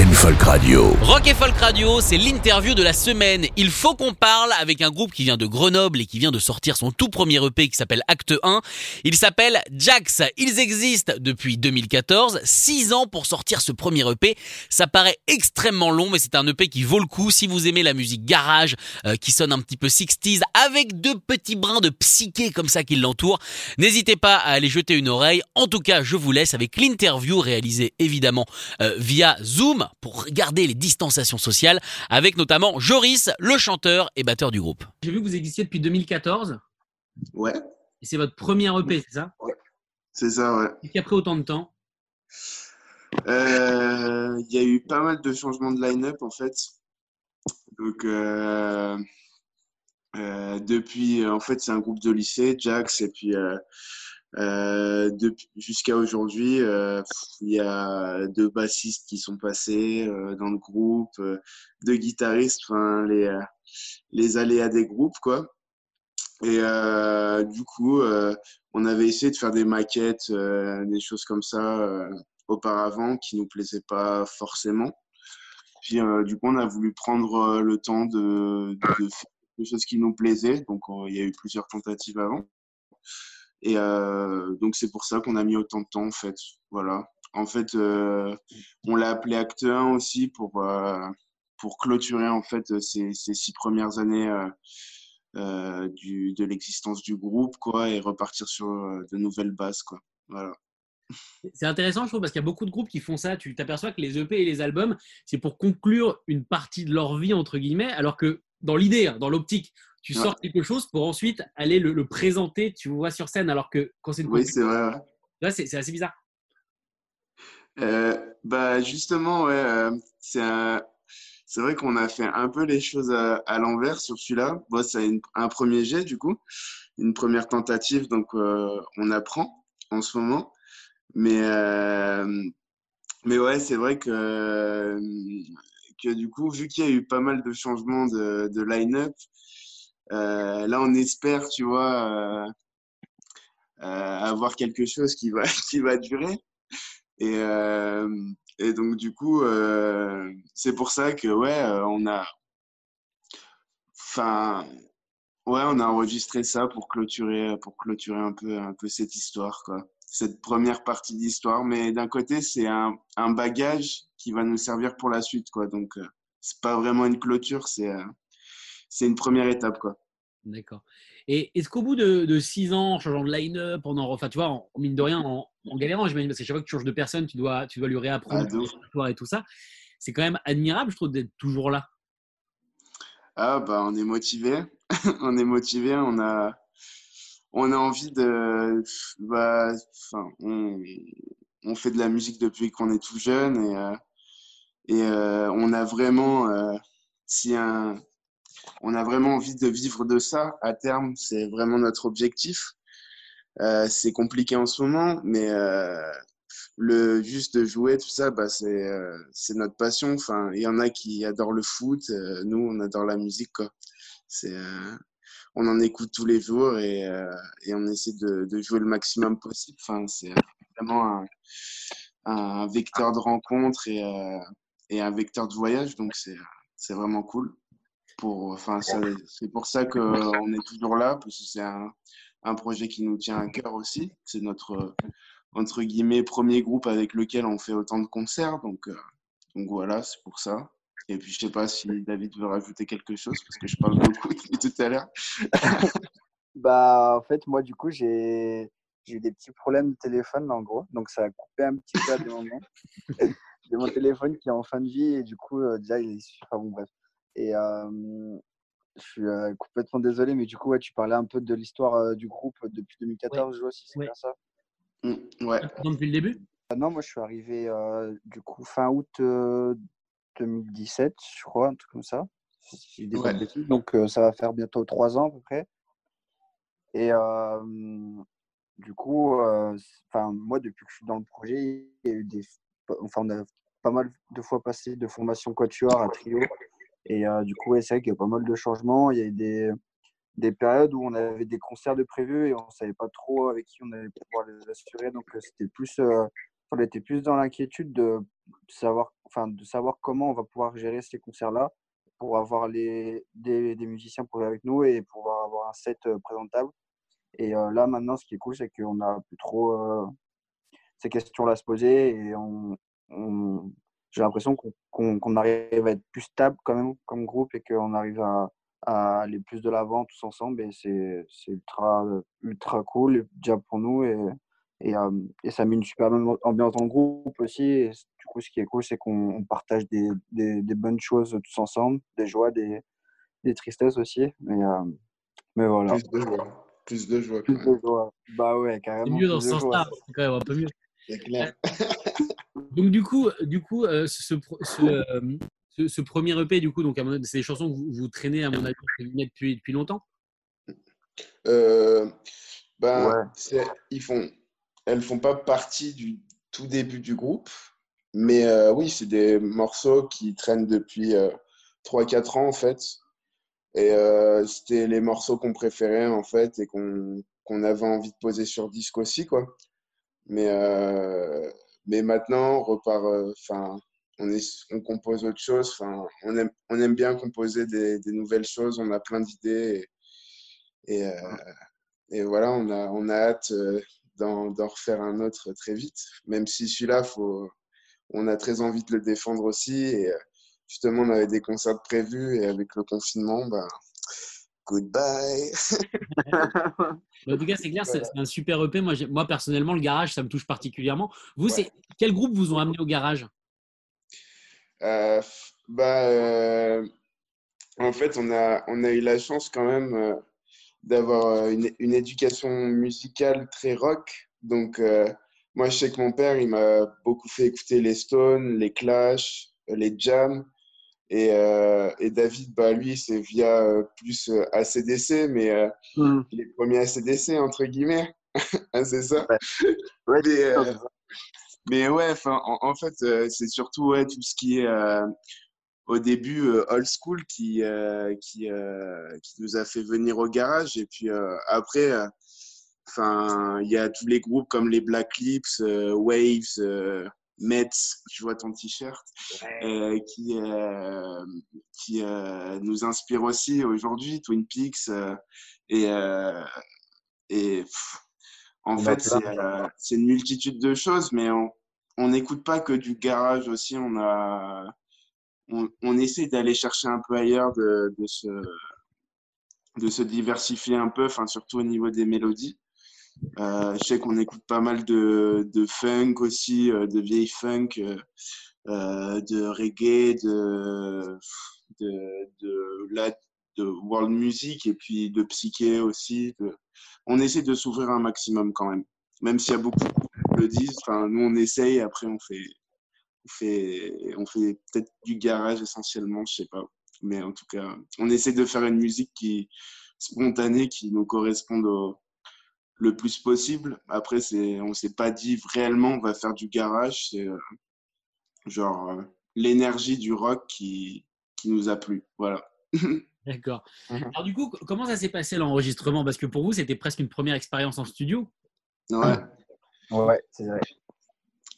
Rock and Folk Radio. Rock et Folk Radio, c'est l'interview de la semaine. Il faut qu'on parle avec un groupe qui vient de Grenoble et qui vient de sortir son tout premier EP qui s'appelle Acte 1. Il s'appelle Jax. Ils existent depuis 2014, 6 ans pour sortir ce premier EP. Ça paraît extrêmement long, mais c'est un EP qui vaut le coup si vous aimez la musique garage, euh, qui sonne un petit peu 60s, avec deux petits brins de psyché comme ça qui l'entourent. N'hésitez pas à aller jeter une oreille. En tout cas, je vous laisse avec l'interview réalisée évidemment euh, via Zoom pour regarder les distanciations sociales avec notamment Joris, le chanteur et batteur du groupe. J'ai vu que vous existiez depuis 2014 Ouais, et c'est votre premier EP, c'est ça? C'est ça, ouais. Et qui a pris autant de temps? Euh, Il y a eu pas mal de changements de line-up en fait. Donc, euh, euh, depuis, en fait, c'est un groupe de lycée, Jax, et puis euh, jusqu'à aujourd'hui, euh, il y a deux bassistes qui sont passés euh, dans le groupe, euh, deux guitaristes, les, les aléas des groupes, quoi. Et du coup, on avait essayé de faire des maquettes, des choses comme ça auparavant qui nous plaisaient pas forcément. Puis du coup, on a voulu prendre le temps de, de faire des choses qui nous plaisaient. Donc, il y a eu plusieurs tentatives avant. Et euh, donc, c'est pour ça qu'on a mis autant de temps, en fait. Voilà. En fait, euh, on l'a appelé Acte 1 aussi pour, euh, pour clôturer, en fait, ces, ces six premières années du, de l'existence du groupe, quoi, et repartir sur de nouvelles bases, quoi. Voilà. C'est intéressant, je trouve, parce qu'il y a beaucoup de groupes qui font ça. Tu t'aperçois que les EP et les albums, c'est pour conclure une partie de leur vie, entre guillemets, alors que dans l'idée, hein, dans l'optique, tu Ouais. sors quelque chose pour ensuite aller le, le présenter, tu vois, sur scène, alors que quand c'est une Oui, c'est vrai. ouais. Là, c'est assez bizarre. Euh, bah justement, ouais, euh, c'est un- vrai qu'on a fait un peu les choses à, à l'envers sur celui-là. Bon, c'est un premier jet du coup, une première tentative, donc euh, on apprend en ce moment. Mais euh, mais ouais, c'est vrai que que du coup, vu qu'il y a eu pas mal de changements de, de line-up, euh, là on espère, tu vois, euh, euh, avoir quelque chose qui va qui va durer. Et, et donc, du coup, c'est pour ça que, ouais, on a. Enfin. Ouais, on a enregistré ça pour clôturer, pour clôturer un peu, un peu cette histoire, quoi. Cette première partie d'histoire. Mais d'un côté, c'est un, un bagage qui va nous servir pour la suite, quoi. Donc, euh, c'est pas vraiment une clôture, c'est c'est une première étape, quoi. D'accord. Et est-ce qu'au bout de, de six ans, en changeant de line-up, en, en- enfin, tu vois, en, mine de rien, en, en galérant, j'imagine, parce que chaque fois que tu changes de personne, tu dois, tu dois lui réapprendre Ah, et tout ça. C'est quand même admirable, je trouve, d'être toujours là. Ah bah on est motivé, on est motivé, on a on a envie de bah on, on fait de la musique depuis qu'on est tout jeune et euh, et euh, on a vraiment euh, si un on a vraiment envie de vivre de ça à terme, c'est vraiment notre objectif. Euh, c'est compliqué en ce moment, mais euh, le juste de jouer tout ça bah c'est euh, c'est notre passion. Enfin il y en a qui adorent le foot nous on adore la musique on en écoute tous les jours et, on essaie de, jouer le maximum possible. Enfin c'est vraiment un, vecteur de rencontre et, et un vecteur de voyage donc c'est vraiment cool c'est pour ça que on est toujours là parce que c'est un, projet qui nous tient à cœur aussi c'est notre entre guillemets premier groupe avec lequel on fait autant de concerts donc euh, donc voilà c'est pour ça et puis je sais pas si David veut rajouter quelque chose parce que je parle beaucoup tout à l'heure Bah, en fait, moi, du coup, j'ai eu des petits problèmes de téléphone, en gros. Donc, ça a coupé un petit peu à des moments. J'ai mon téléphone qui est en fin de vie et du coup, euh, déjà, il est. Enfin, bon, bref. Et je suis complètement désolé, mais du coup, ouais, tu parlais un peu de l'histoire du groupe depuis 2014, je vois si c'est bien ça. Mm, ouais. Depuis le début? Ah Non, moi je suis arrivé euh, du coup fin août euh, 2017, je crois, un truc comme ça. Si je dis pas Ouais. de bêtises. Donc euh, ça va faire bientôt trois ans à peu près. Et du coup, enfin moi depuis que je suis dans le projet, il y a eu des, enfin on a pas mal de fois passé de formation quatuor à trio. Et euh, du coup, c'est vrai qu'il y a pas mal de changements. Il y a eu des, des périodes où on avait des concerts de prévus et on savait pas trop avec qui on allait pouvoir les assurer. Donc euh, c'était plus, euh, on était plus dans l'inquiétude de savoir, enfin de savoir comment on va pouvoir gérer ces concerts-là pour avoir les, des, des musiciens pour jouer avec nous et pouvoir avoir un set présentable. Et là maintenant, ce qui est cool, c'est qu'on a plus trop ces questions-là à se poser et on- j'ai l'impression qu'on qu'on- qu'on arrive à être plus stable quand même comme groupe et qu'on arrive à, à aller plus de l'avant tous ensemble et c'est c'est ultra ultra cool déjà pour nous et, et, euh, et ça met une super bonne ambiance dans le groupe aussi et du coup ce qui est cool c'est qu'on on partage des, des, des bonnes choses tous ensemble des joies des, des tristesses aussi mais, euh, mais voilà Plus de joie. Plus de joie, quand plus même. de joie bah ouais C'est carrément mieux dans ce sens-là, c'est quand même un peu mieux. C'est clair. Donc du coup, du coup, euh, ce, pro- ce, euh, ce- ce premier EP, du coup, donc c'est des chansons que vous, vous traînez à mon avis depuis depuis longtemps? Euh, ben, Ouais. c'est- ils font, elles font pas partie du tout début du groupe, mais euh, oui, c'est des morceaux qui traînent depuis 3-4 ans en fait. Et euh, c'était les morceaux qu'on préférait en fait et qu'on qu'on avait envie de poser sur disque aussi quoi. Mais euh, mais maintenant on repart, euh, enfin on compose autre chose. Enfin on aime bien composer des, nouvelles choses. On a plein d'idées et, euh, voilà on a hâte euh, d'en refaire un autre très vite. Même si celui-là faut on a très envie de le défendre aussi et justement on avait des concerts prévus et avec le confinement bah goodbye. En tout cas, c'est clair, c'est c'est un super EP. Moi, moi, personnellement, le garage, ça me touche particulièrement. Vous, Ouais. c'est quel groupe vous ont amené au garage? Euh, bah, euh, en fait, on a, on a eu la chance quand même euh, d'avoir une, une éducation musicale très rock. Donc, moi, je sais que mon père, il m'a beaucoup fait écouter les Stones, les Clash, les Jam. Et, euh, et David, bah, lui, c'est via euh, plus euh, ACDC, mais euh, Mm. les premiers ACDC, entre guillemets. Hein, c'est ça? Ouais, Mais, ouais, en, en fait, c'est surtout ouais, tout ce qui est au début old school qui, qui, qui nous a fait venir au garage. Et puis après, il y a tous les groupes comme les Black Lips, Waves, Mets, je vois ton t-shirt, euh, qui, euh, qui euh, nous inspirent aussi aujourd'hui, Twin Peaks. et et pff, en fait, c'est une multitude de choses, mais on on n'écoute pas que du garage aussi. On a on, on essaie d'aller chercher un peu ailleurs, de, de se de se diversifier un peu, enfin surtout au niveau des mélodies. Euh, je sais qu'on écoute pas mal de, funk aussi, euh, de vieille funk, euh, de reggae, de, world music et puis de psyché aussi. On essaie de s'ouvrir un maximum quand même, même s'il y a beaucoup qui le disent. Enfin, nous on essaye, après on fait, on fait, on fait peut-être du garage essentiellement, je sais pas. Mais en tout cas, on essaie de faire une musique qui spontanée, qui nous corresponde au, le plus possible. Après, c'est, on s'est pas dit réellement on va faire du garage. C'est euh, genre euh, l'énergie du rock qui, qui nous a plu. Voilà. D'accord. Mhm. Alors du coup, comment ça s'est passé l'enregistrement? Parce que pour vous, c'était presque une première expérience en studio. Ouais. Ouais, c'est vrai.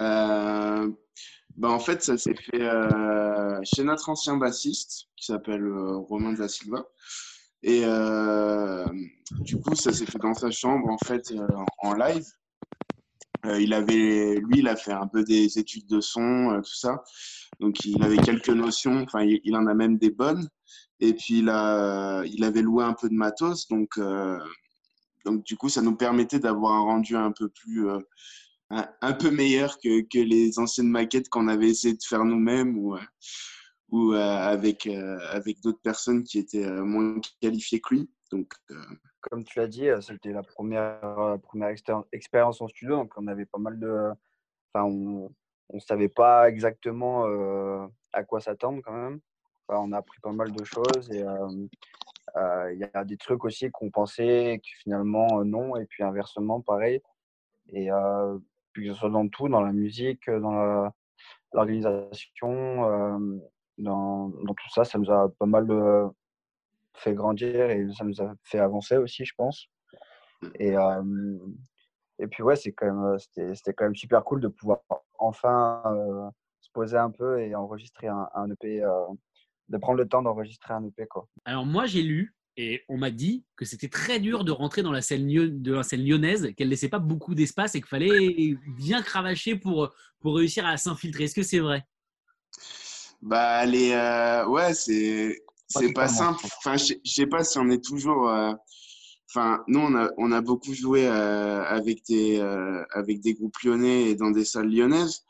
Euh, bah, en fait, ça s'est fait euh, chez notre ancien bassiste qui s'appelle euh, Romain da Silva. Et euh, du coup, ça s'est fait dans sa chambre en fait euh, en live. Euh, il avait, lui, il a fait un peu des études de son, tout ça. Donc, il avait quelques notions. Enfin, il, en a même des bonnes. Et puis, il a, il avait loué un peu de matos. Donc, donc du coup, ça nous permettait d'avoir un rendu un peu plus, un, peu meilleur que, que les anciennes maquettes qu'on avait essayé de faire nous-mêmes ou, ou euh, avec, euh, avec d'autres personnes qui étaient euh, moins qualifiées que lui. Donc, comme tu l'as dit, c'était la première, première expérience en studio, donc on avait pas mal de. Enfin, on ne savait pas exactement à quoi s'attendre quand même. on a appris pas mal de choses et il y a des trucs aussi qu'on pensait que finalement non, et puis inversement, pareil. Et puis que ce soit dans tout, dans la musique, dans l'organisation, dans, dans, tout ça, ça nous a pas mal fait grandir et ça nous a fait avancer aussi, je pense. Mmh. Et, et puis ouais, c'est quand même, c'était, quand même super cool de pouvoir enfin se poser un peu et enregistrer un, un EP, de prendre le temps d'enregistrer un EP. Quoi. Alors moi, j'ai lu et on m'a dit que c'était très dur de rentrer dans la scène, de la scène lyonnaise, qu'elle laissait pas beaucoup d'espace et qu'il fallait bien cravacher pour, pour réussir à s'infiltrer. Est-ce que c'est vrai? Bah, les, ouais, c'est c'est pas simple. Enfin, je sais pas si on est toujours. Euh, enfin, nous, on a, on a beaucoup joué euh, avec, des, euh, avec des groupes lyonnais et dans des salles lyonnaises.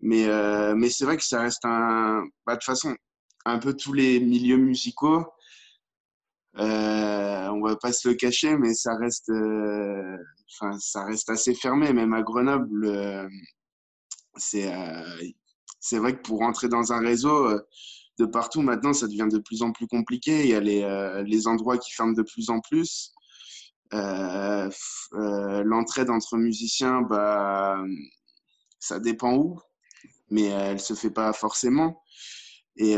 Mais, mais c'est vrai que ça reste un. Bah, de toute façon, un peu tous les milieux musicaux. on va pas se le cacher, mais ça reste, enfin, ça reste assez fermé. Même à Grenoble, c'est, c'est vrai que pour rentrer dans un réseau, de partout. Maintenant, ça devient de plus en plus compliqué. Il y a les, euh, les endroits qui ferment de plus en plus. Euh, euh, l'entraide entre musiciens, bah, ça dépend où, mais elle se fait pas forcément. Et,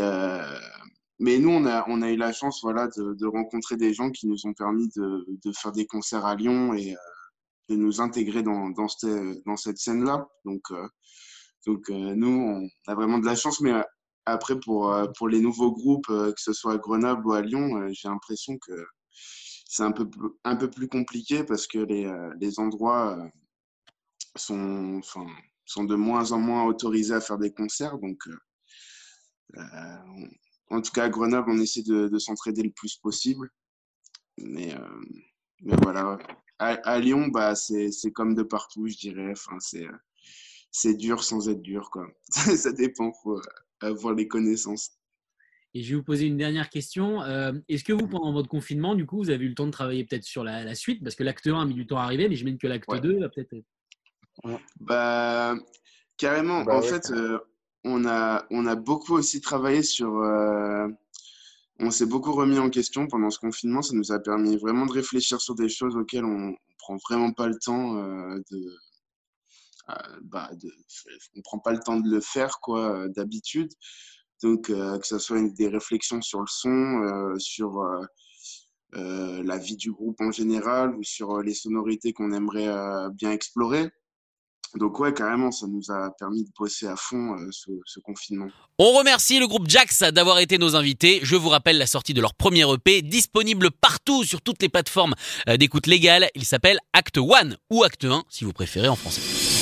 mais nous, on a, on a eu la chance voilà, de, rencontrer des gens qui nous ont permis de, de faire des concerts à Lyon et de nous intégrer dans, dans cette, dans cette scène-là. Donc, donc nous, on a vraiment de la chance, mais après, pour, euh, pour les nouveaux groupes, euh, que ce soit à Grenoble ou à Lyon, euh, j'ai l'impression que c'est un peu, un peu plus compliqué parce que les, les endroits sont, sont de moins en moins autorisés à faire des concerts. Donc, en tout cas, à Grenoble, on essaie de, de s'entraider le plus possible. Mais, mais voilà, à, Lyon, bah, c'est comme de partout, je dirais. Enfin, c'est dur sans être dur. Quoi. Ça dépend avoir les connaissances. Et je vais vous poser une dernière question. Euh, est-ce que vous, pendant votre confinement, du coup, vous avez eu le temps de travailler peut-être sur la, suite? Parce que l'acte 1 a mis du temps à arriver, mais je mène que l'acte 2 va peut-être Bah, carrément. Bah en fait, euh, on, a, on a beaucoup aussi travaillé sur. Euh, on s'est beaucoup remis en question pendant ce confinement. Ça nous a permis vraiment de réfléchir sur des choses auxquelles on ne prend vraiment pas le temps de euh, bah, on ne prend pas le temps de le faire quoi euh, d'habitude. Donc, euh, que ce soit des réflexions sur le son, sur la vie du groupe en général ou sur les sonorités qu'on aimerait bien explorer. Donc ouais, carrément, ça nous a permis de bosser à fond ce, confinement. On remercie le groupe Jax d'avoir été nos invités. Je vous rappelle la sortie de leur premier EP, disponible partout sur toutes les plateformes d'écoute légale. Il s'appelle Acte 1 ou Acte 1 si vous préférez en français.